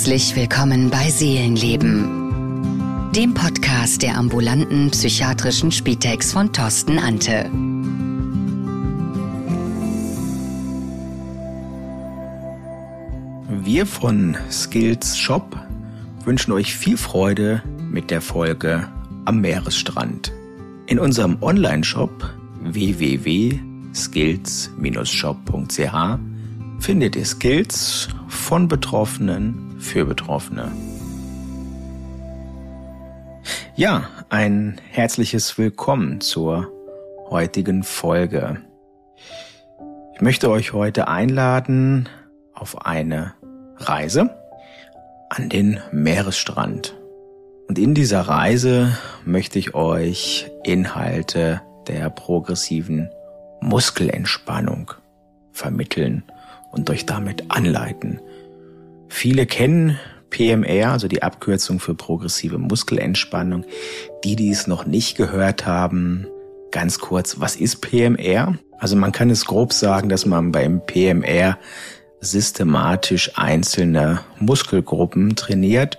Herzlich willkommen bei Seelenleben, dem Podcast der ambulanten psychiatrischen Spitex von Thorsten Ante. Wir von Skills Shop wünschen euch viel Freude mit der Folge am Meeresstrand. In unserem Online-Shop www.skills-shop.ch findet ihr Skills von Betroffenen für Betroffene. Ja, ein herzliches Willkommen zur heutigen Folge. Ich möchte euch heute einladen auf eine Reise an den Meeresstrand. Und in dieser Reise möchte ich euch Inhalte der progressiven Muskelentspannung vermitteln und euch damit anleiten. Viele kennen PMR, also die Abkürzung für progressive Muskelentspannung. Die, die es noch nicht gehört haben, ganz kurz, was ist PMR? Also man kann es grob sagen, dass man beim PMR systematisch einzelne Muskelgruppen trainiert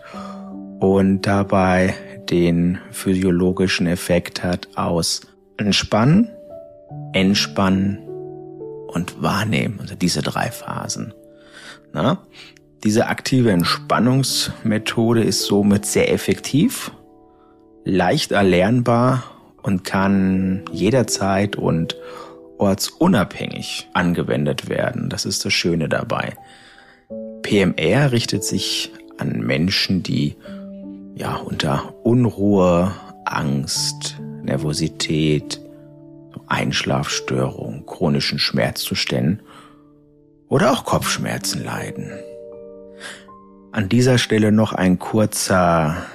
und dabei den physiologischen Effekt hat aus Entspannen, Entspannen und Wahrnehmen, also diese drei Phasen. Na? Diese aktive Entspannungsmethode ist somit sehr effektiv, leicht erlernbar und kann jederzeit und ortsunabhängig angewendet werden. Das ist das Schöne dabei. PMR richtet sich an Menschen, die ja unter Unruhe, Angst, Nervosität, Einschlafstörung, chronischen Schmerzzuständen oder auch Kopfschmerzen leiden. An dieser Stelle noch ein kurzer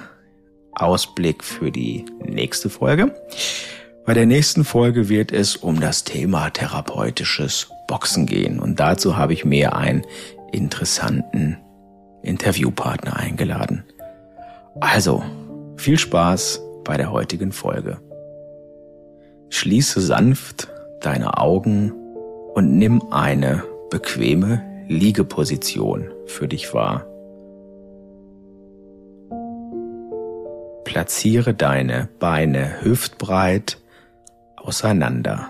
Ausblick für die nächste Folge. Bei der nächsten Folge wird es um das Thema therapeutisches Boxen gehen und dazu habe ich mir einen interessanten Interviewpartner eingeladen. Also, viel Spaß bei der heutigen Folge. Schließe sanft deine Augen und nimm eine bequeme Liegeposition für dich wahr. Platziere deine Beine hüftbreit auseinander.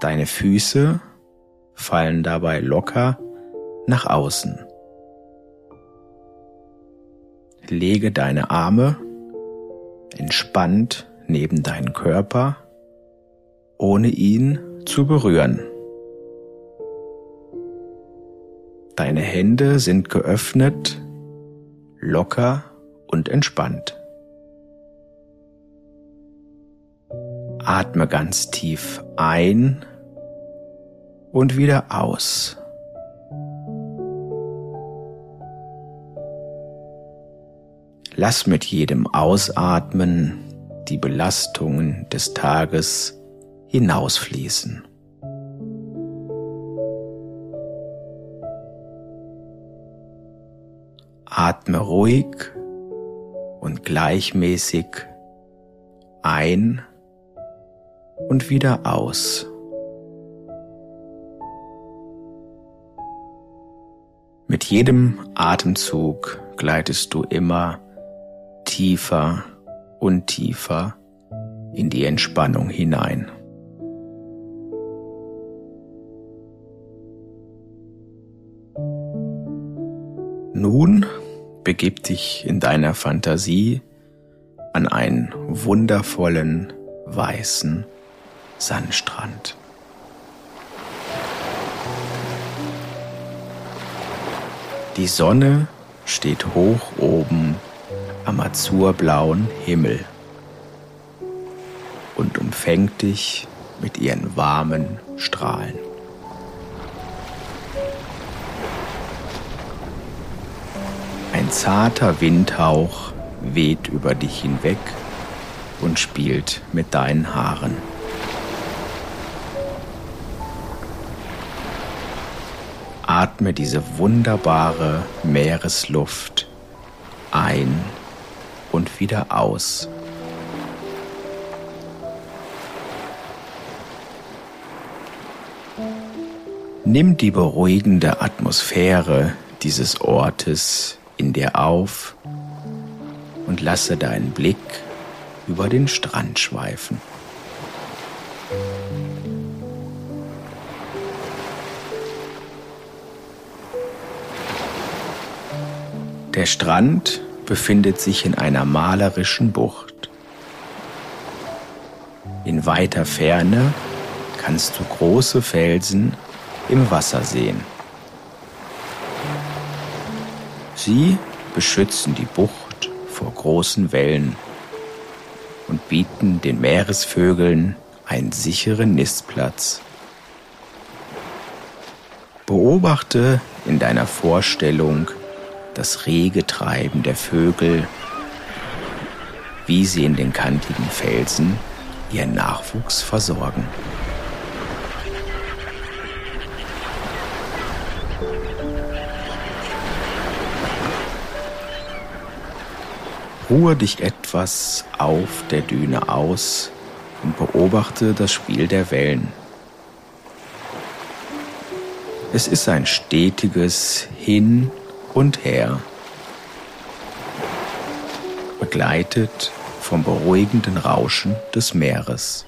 Deine Füße fallen dabei locker nach außen. Lege deine Arme entspannt neben deinen Körper, ohne ihn zu berühren. Deine Hände sind geöffnet, locker und entspannt. Atme ganz tief ein und wieder aus. Lass mit jedem Ausatmen die Belastungen des Tages hinausfließen. Atme ruhig und gleichmäßig ein und wieder aus. Mit jedem Atemzug gleitest du immer tiefer und tiefer in die Entspannung hinein. Nun begib dich in deiner Fantasie an einen wundervollen weißen Sandstrand. Die Sonne steht hoch oben am azurblauen Himmel und umfängt dich mit ihren warmen Strahlen. Ein zarter Windhauch weht über dich hinweg und spielt mit deinen Haaren. Atme diese wunderbare Meeresluft ein wieder aus. Nimm die beruhigende Atmosphäre dieses Ortes in dir auf und lasse deinen Blick über den Strand schweifen. Der Strand befindet sich in einer malerischen Bucht. In weiter Ferne kannst du große Felsen im Wasser sehen. Sie beschützen die Bucht vor großen Wellen und bieten den Meeresvögeln einen sicheren Nistplatz. Beobachte in deiner Vorstellung das rege Treiben der Vögel, wie sie in den kantigen Felsen ihren Nachwuchs versorgen. Ruhe dich etwas auf der Düne aus und beobachte das Spiel der Wellen. Es ist ein stetiges Hin und Her, begleitet vom beruhigenden Rauschen des Meeres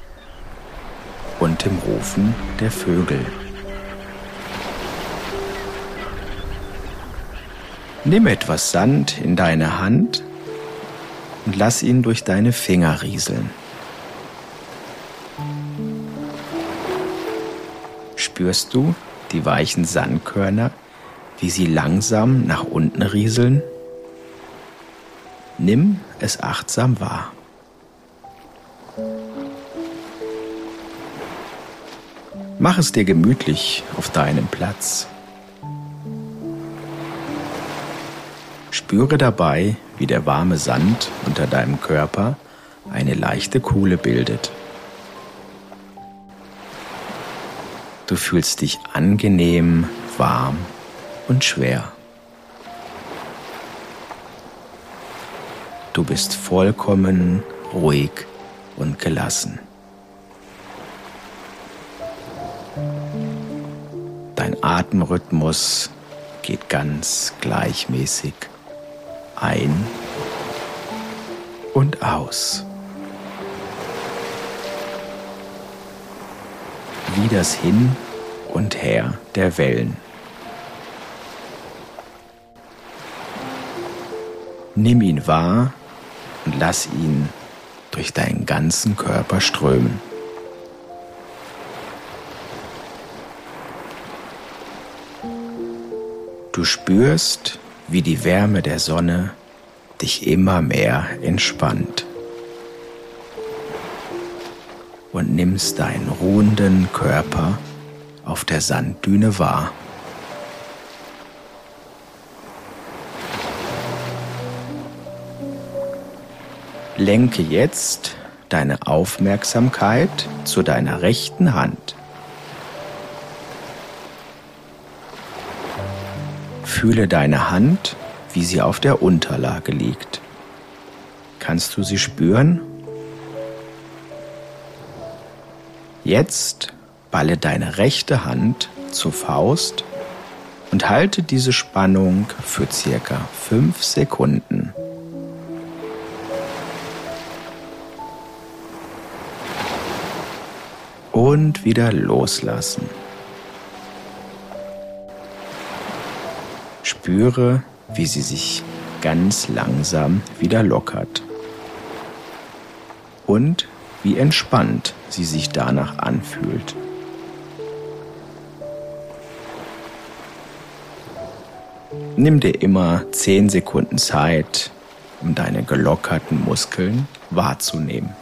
und dem Rufen der Vögel. Nimm etwas Sand in deine Hand und lass ihn durch deine Finger rieseln. Spürst du die weichen Sandkörner, wie sie langsam nach unten rieseln? Nimm es achtsam wahr. Mach es dir gemütlich auf deinem Platz. Spüre dabei, wie der warme Sand unter deinem Körper eine leichte Kuhle bildet. Du fühlst dich angenehm, warm und schwer. Du bist vollkommen ruhig und gelassen. Dein Atemrhythmus geht ganz gleichmäßig ein und aus. Wie das Hin und Her der Wellen. Nimm ihn wahr und lass ihn durch deinen ganzen Körper strömen. Du spürst, wie die Wärme der Sonne dich immer mehr entspannt. Und nimmst deinen ruhenden Körper auf der Sanddüne wahr. Lenke jetzt deine Aufmerksamkeit zu deiner rechten Hand. Fühle deine Hand, wie sie auf der Unterlage liegt. Kannst du sie spüren? Jetzt balle deine rechte Hand zur Faust und halte diese Spannung für circa fünf Sekunden. Und wieder loslassen. Spüre, wie sie sich ganz langsam wieder lockert. Und wie entspannt sie sich danach anfühlt. Nimm dir immer 10 Sekunden Zeit, um deine gelockerten Muskeln wahrzunehmen.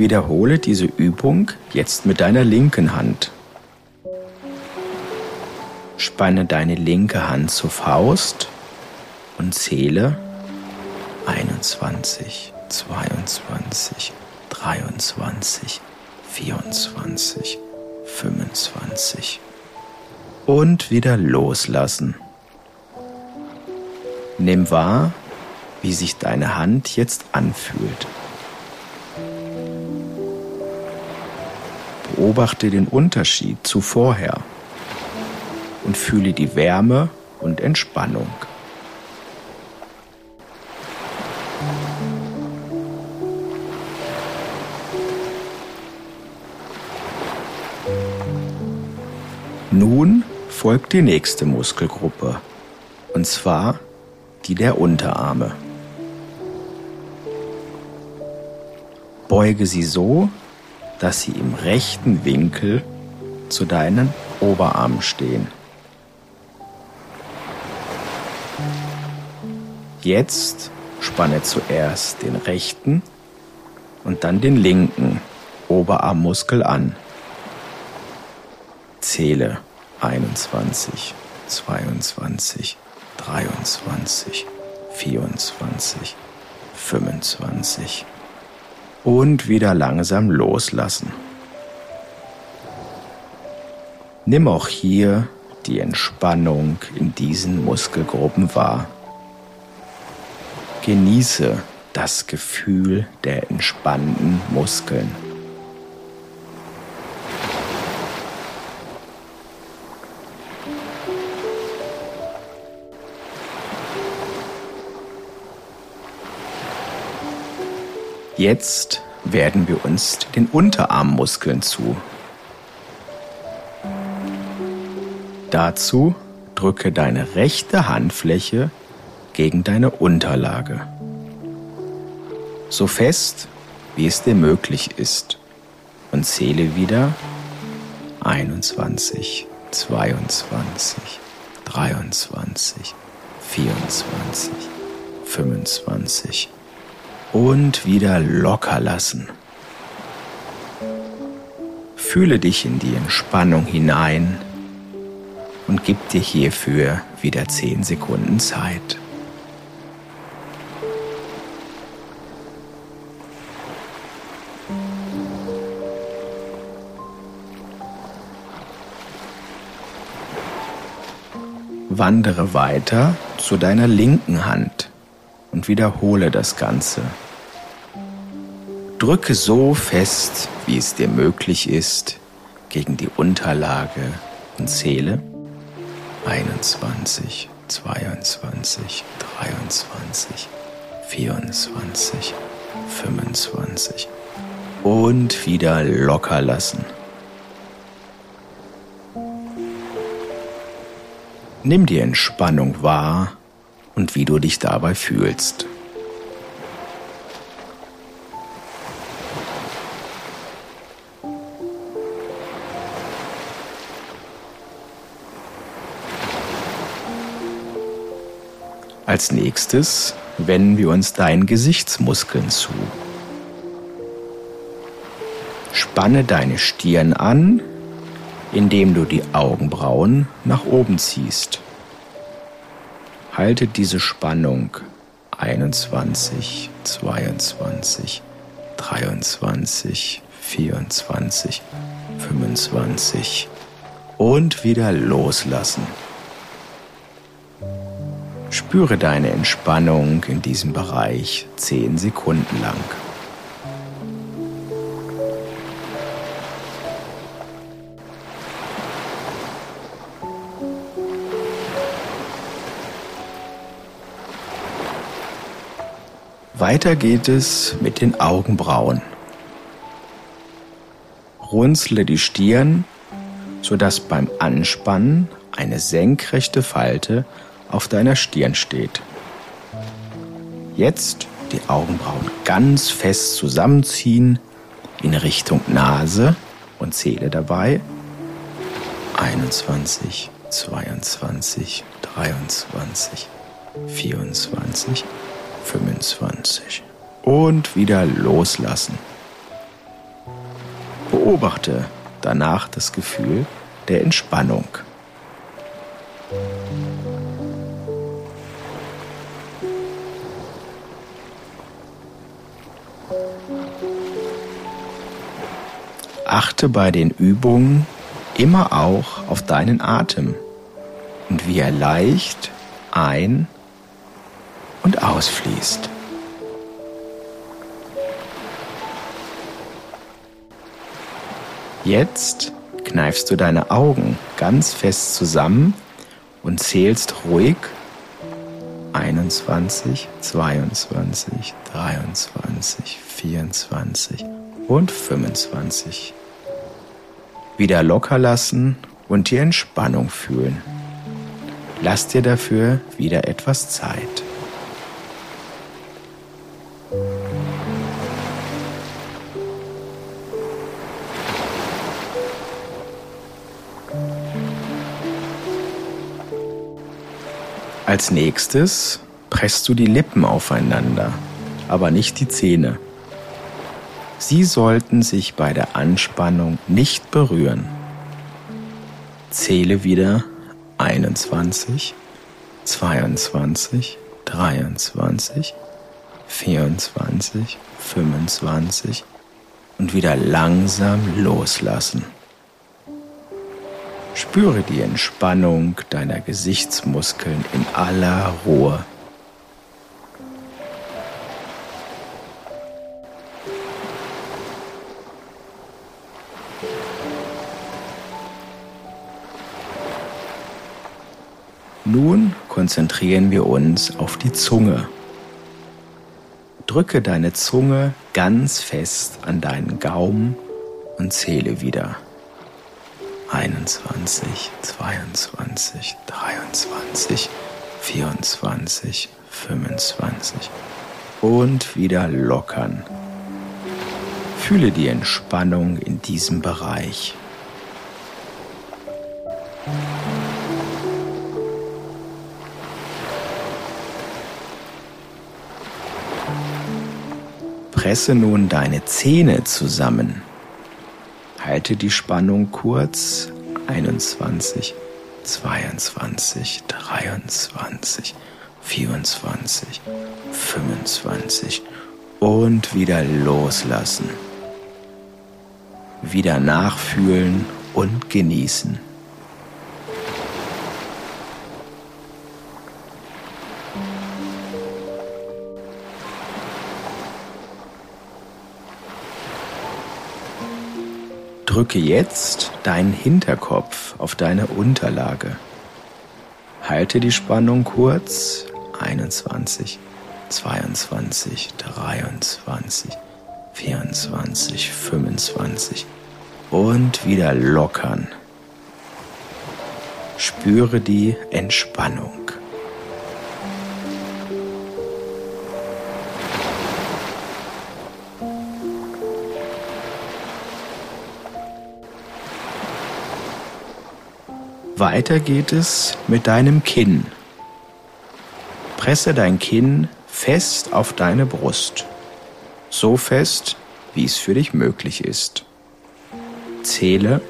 Wiederhole diese Übung jetzt mit deiner linken Hand. Spanne deine linke Hand zur Faust und zähle 21, 22, 23, 24, 25 und wieder loslassen. Nimm wahr, wie sich deine Hand jetzt anfühlt. Beobachte den Unterschied zu vorher und fühle die Wärme und Entspannung. Nun folgt die nächste Muskelgruppe, und zwar die der Unterarme. Beuge sie so, dass sie im rechten Winkel zu deinen Oberarmen stehen. Jetzt spanne zuerst den rechten und dann den linken Oberarmmuskel an. Zähle 21, 22, 23, 24, 25 und wieder langsam loslassen. Nimm auch hier die Entspannung in diesen Muskelgruppen wahr. Genieße das Gefühl der entspannten Muskeln. Jetzt werden wir uns den Unterarmmuskeln zu. Dazu drücke deine rechte Handfläche gegen deine Unterlage. So fest, wie es dir möglich ist. Und zähle wieder 21, 22, 23, 24, 25, und wieder locker lassen. Fühle dich in die Entspannung hinein und gib dir hierfür wieder 10 Sekunden Zeit. Wandere weiter zu deiner linken Hand und wiederhole das Ganze. Drücke so fest, wie es dir möglich ist, gegen die Unterlage und zähle 21, 22, 23, 24, 25 und wieder locker lassen. Nimm die Entspannung wahr und wie du dich dabei fühlst. Als nächstes wenden wir uns deinen Gesichtsmuskeln zu. Spanne deine Stirn an, indem du die Augenbrauen nach oben ziehst. Halte diese Spannung 21, 22, 23, 24, 25 und wieder loslassen. Spüre deine Entspannung in diesem Bereich 10 Sekunden lang. Weiter geht es mit den Augenbrauen. Runzle die Stirn, sodass beim Anspannen eine senkrechte Falte auf deiner Stirn steht. Jetzt die Augenbrauen ganz fest zusammenziehen in Richtung Nase und zähle dabei 21, 22, 23, 24, 25 und wieder loslassen. Beobachte danach das Gefühl der Entspannung. Achte bei den Übungen immer auch auf deinen Atem und wie er leicht ein- und ausfließt. Jetzt kneifst du deine Augen ganz fest zusammen und zählst ruhig 21, 22, 23, 24 und 25. Wieder locker lassen und die Entspannung fühlen. Lass dir dafür wieder etwas Zeit. Als nächstes presst du die Lippen aufeinander, aber nicht die Zähne. Sie sollten sich bei der Anspannung nicht berühren. Zähle wieder 21, 22, 23, 24, 25 und wieder langsam loslassen. Spüre die Entspannung deiner Gesichtsmuskeln in aller Ruhe. Nun konzentrieren wir uns auf die Zunge. Drücke deine Zunge ganz fest an deinen Gaumen und zähle wieder. 21, 22, 23, 24, 25 und wieder lockern. Fühle die Entspannung in diesem Bereich. Presse nun deine Zähne zusammen. Halte die Spannung kurz. 21, 22, 23, 24, 25 und wieder loslassen. Wieder nachfühlen und genießen. Drücke jetzt deinen Hinterkopf auf deine Unterlage. Halte die Spannung kurz. 21, 22, 23, 24, 25 und wieder lockern. Spüre die Entspannung. Weiter geht es mit deinem Kinn. Presse dein Kinn fest auf deine Brust. So fest, wie es für dich möglich ist. Zähle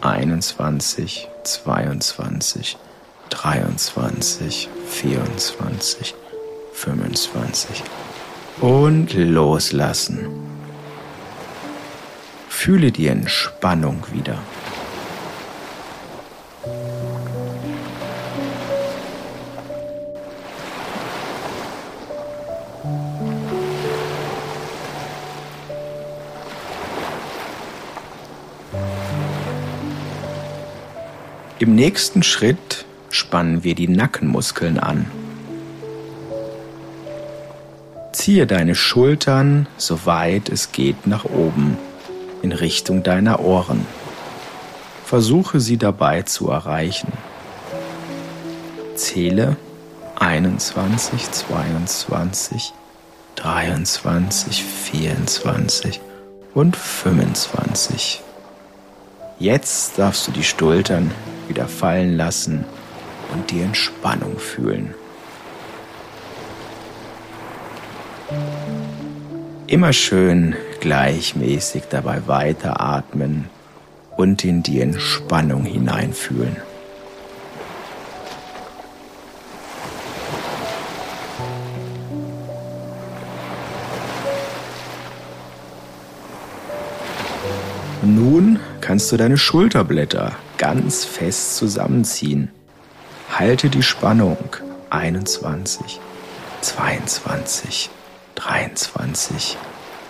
21, 22, 23, 24, 25 und loslassen. Fühle die Entspannung wieder. Nächsten Schritt spannen wir die Nackenmuskeln an. Ziehe deine Schultern so weit es geht nach oben in Richtung deiner Ohren. Versuche sie dabei zu erreichen. Zähle 21, 22, 23, 24 und 25. Jetzt darfst du die Schultern wieder fallen lassen und die Entspannung fühlen. Immer schön gleichmäßig dabei weiteratmen und in die Entspannung hineinfühlen. Nun kannst du deine Schulterblätter ganz fest zusammenziehen. Halte die Spannung 21, 22, 23,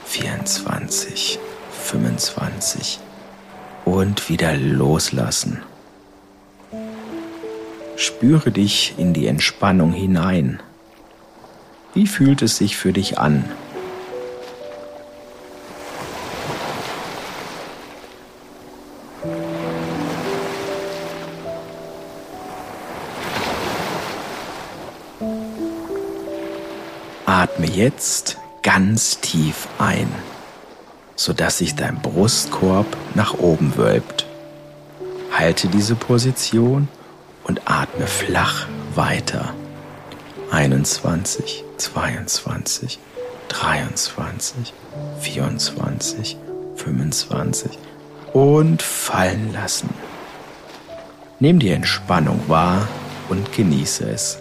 24, 25 und wieder loslassen. Spüre dich in die Entspannung hinein. Wie fühlt es sich für dich an? Jetzt ganz tief ein, sodass sich dein Brustkorb nach oben wölbt. Halte diese Position und atme flach weiter. 21, 22, 23, 24, 25 und fallen lassen. Nimm die Entspannung wahr und genieße es.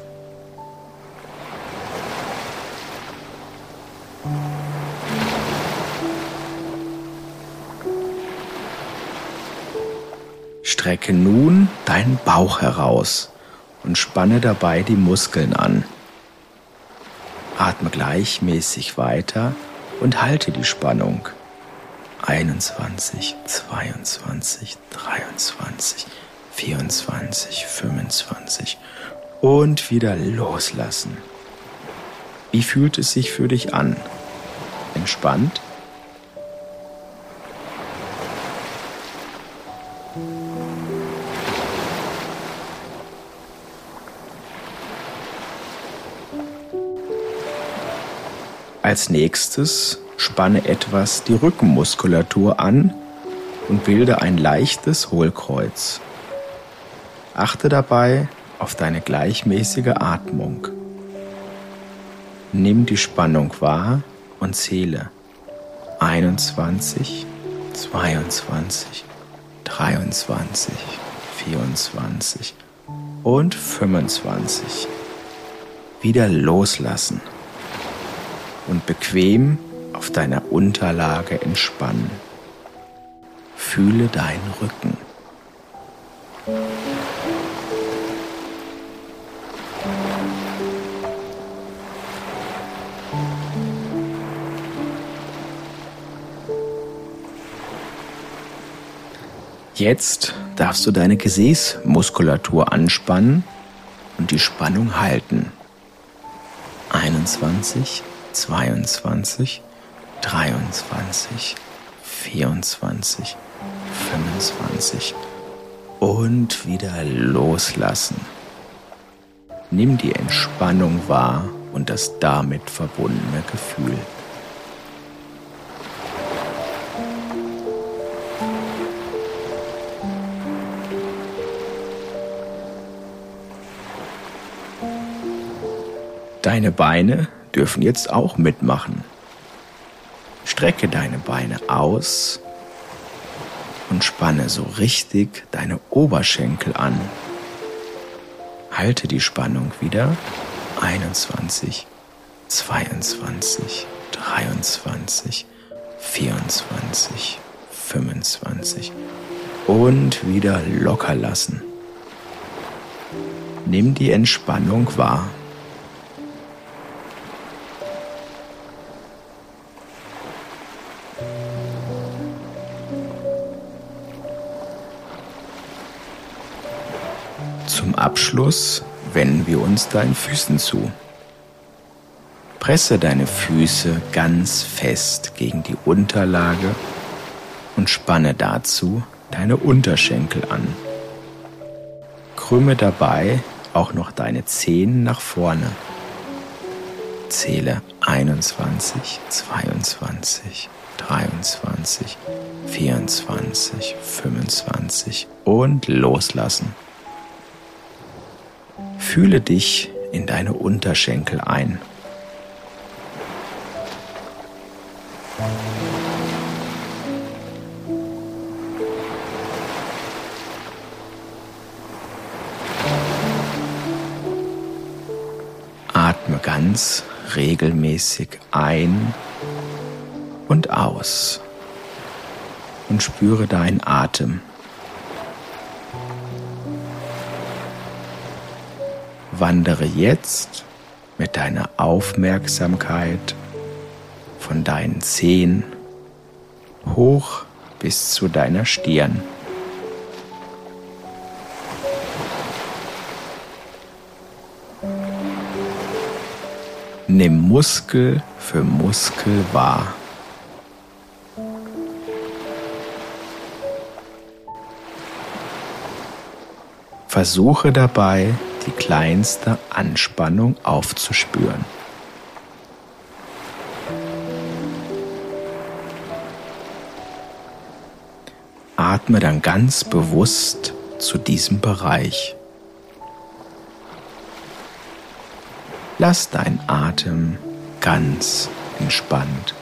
Strecke nun deinen Bauch heraus und spanne dabei die Muskeln an. Atme gleichmäßig weiter und halte die Spannung. 21, 22, 23, 24, 25 und wieder loslassen. Wie fühlt es sich für dich an? Entspannt? Als nächstes spanne etwas die Rückenmuskulatur an und bilde ein leichtes Hohlkreuz. Achte dabei auf deine gleichmäßige Atmung. Nimm die Spannung wahr und zähle 21, 22, 23, 24 und 25. Wieder loslassen und bequem auf deiner Unterlage entspannen. Fühle deinen Rücken. Jetzt darfst du deine Gesäßmuskulatur anspannen und die Spannung halten. 21, 22, 23, 24, 25 und wieder loslassen. Nimm die Entspannung wahr und das damit verbundene Gefühl. Deine Beine dürfen jetzt auch mitmachen. Strecke deine Beine aus und spanne so richtig deine Oberschenkel an. Halte die Spannung wieder. 21, 22, 23, 24, 25 und wieder locker lassen. Nimm die Entspannung wahr. Abschluss wenden wir uns deinen Füßen zu. Presse deine Füße ganz fest gegen die Unterlage und spanne dazu deine Unterschenkel an. Krümme dabei auch noch deine Zehen nach vorne. Zähle 21, 22, 23, 24, 25 und loslassen. Fühle dich in deine Unterschenkel ein. Atme ganz regelmäßig ein und aus und spüre deinen Atem. Wandere jetzt mit deiner Aufmerksamkeit von deinen Zehen hoch bis zu deiner Stirn. Nimm Muskel für Muskel wahr. Versuche dabei, die kleinste Anspannung aufzuspüren. Atme dann ganz bewusst zu diesem Bereich. Lass deinen Atem ganz entspannt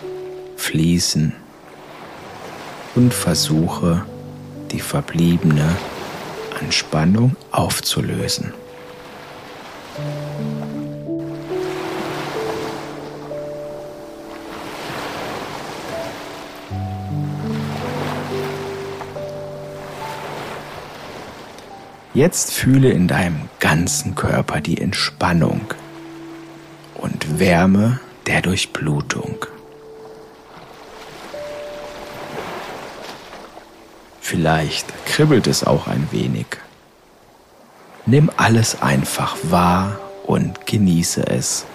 fließen und versuche die verbliebene Anspannung aufzulösen. Jetzt fühle in deinem ganzen Körper die Entspannung und Wärme der Durchblutung. Vielleicht kribbelt es auch ein wenig. Nimm alles einfach wahr und genieße es.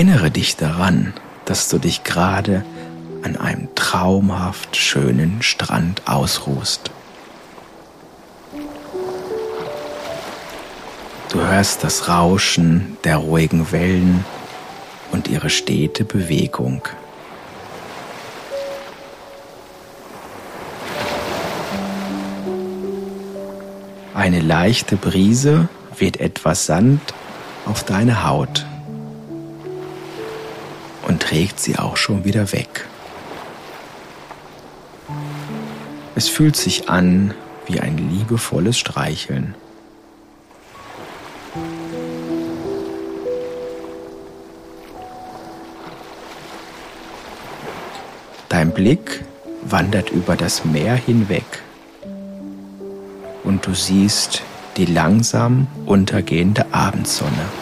Erinnere dich daran, dass du dich gerade an einem traumhaft schönen Strand ausruhst. Du hörst das Rauschen der ruhigen Wellen und ihre stete Bewegung. Eine leichte Brise weht etwas Sand auf deine Haut trägt sie auch schon wieder weg. Es fühlt sich an wie ein liebevolles Streicheln. Dein Blick wandert über das Meer hinweg und du siehst die langsam untergehende Abendsonne.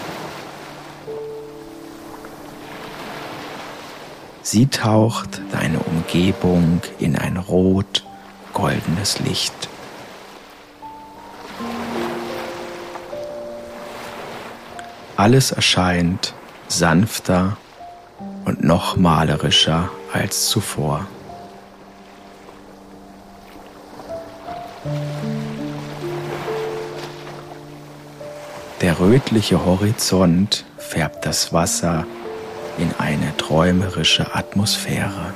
Sie taucht deine Umgebung in ein rot-goldenes Licht. Alles erscheint sanfter und noch malerischer als zuvor. Der rötliche Horizont färbt das Wasser in eine träumerische Atmosphäre.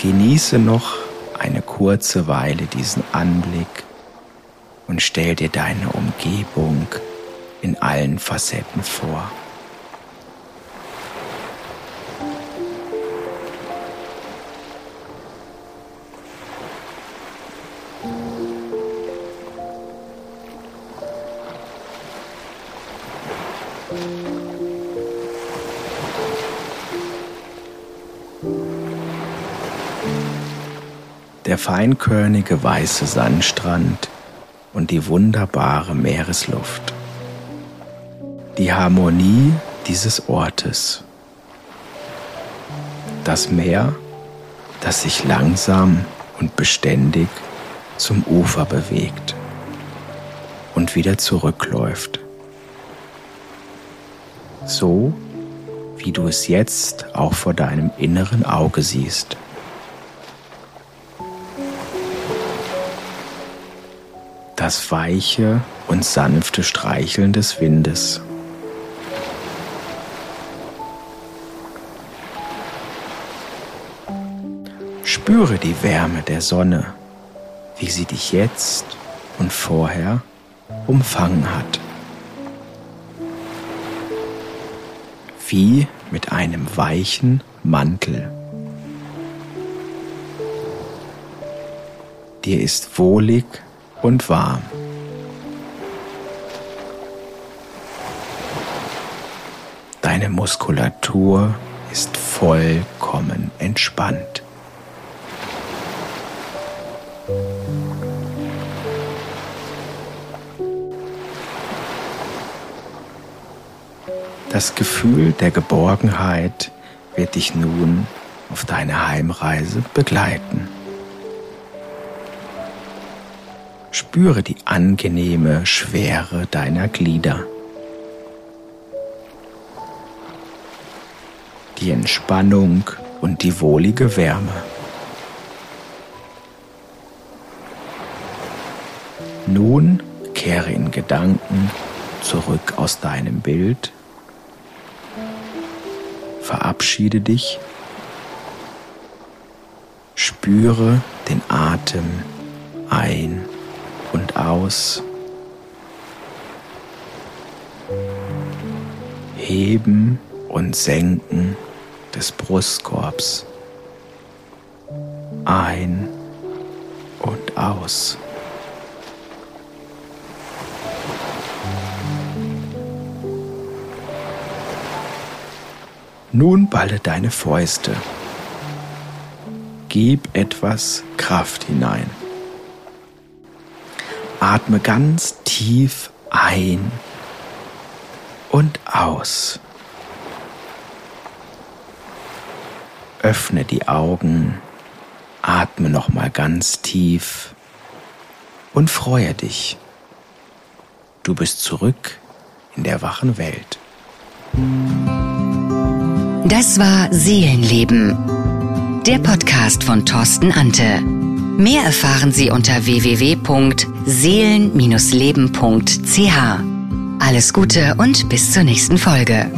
Genieße noch eine kurze Weile diesen Anblick und stell dir deine Umgebung in allen Facetten vor. Feinkörnige weiße Sandstrand und die wunderbare Meeresluft. Die Harmonie dieses Ortes. Das Meer, das sich langsam und beständig zum Ufer bewegt und wieder zurückläuft. So wie du es jetzt auch vor deinem inneren Auge siehst. Das weiche und sanfte Streicheln des Windes. Spüre die Wärme der Sonne, wie sie dich jetzt und vorher umfangen hat. Wie mit einem weichen Mantel. Dir ist wohlig und war. Deine Muskulatur ist vollkommen entspannt. Das Gefühl der Geborgenheit wird dich nun auf deine Heimreise begleiten. Spüre die angenehme Schwere deiner Glieder. Die Entspannung und die wohlige Wärme. Nun kehre in Gedanken zurück aus deinem Bild, verabschiede dich, spüre den Atem ein aus. Heben und Senken des Brustkorbs. Ein und aus. Nun balle deine Fäuste. Gib etwas Kraft hinein. Atme ganz tief ein und aus. Öffne die Augen, atme noch mal ganz tief und freue dich. Du bist zurück in der wachen Welt. Das war Seelenleben, der Podcast von Thorsten Ante. Mehr erfahren Sie unter www.seelen-leben.ch. Alles Gute und bis zur nächsten Folge.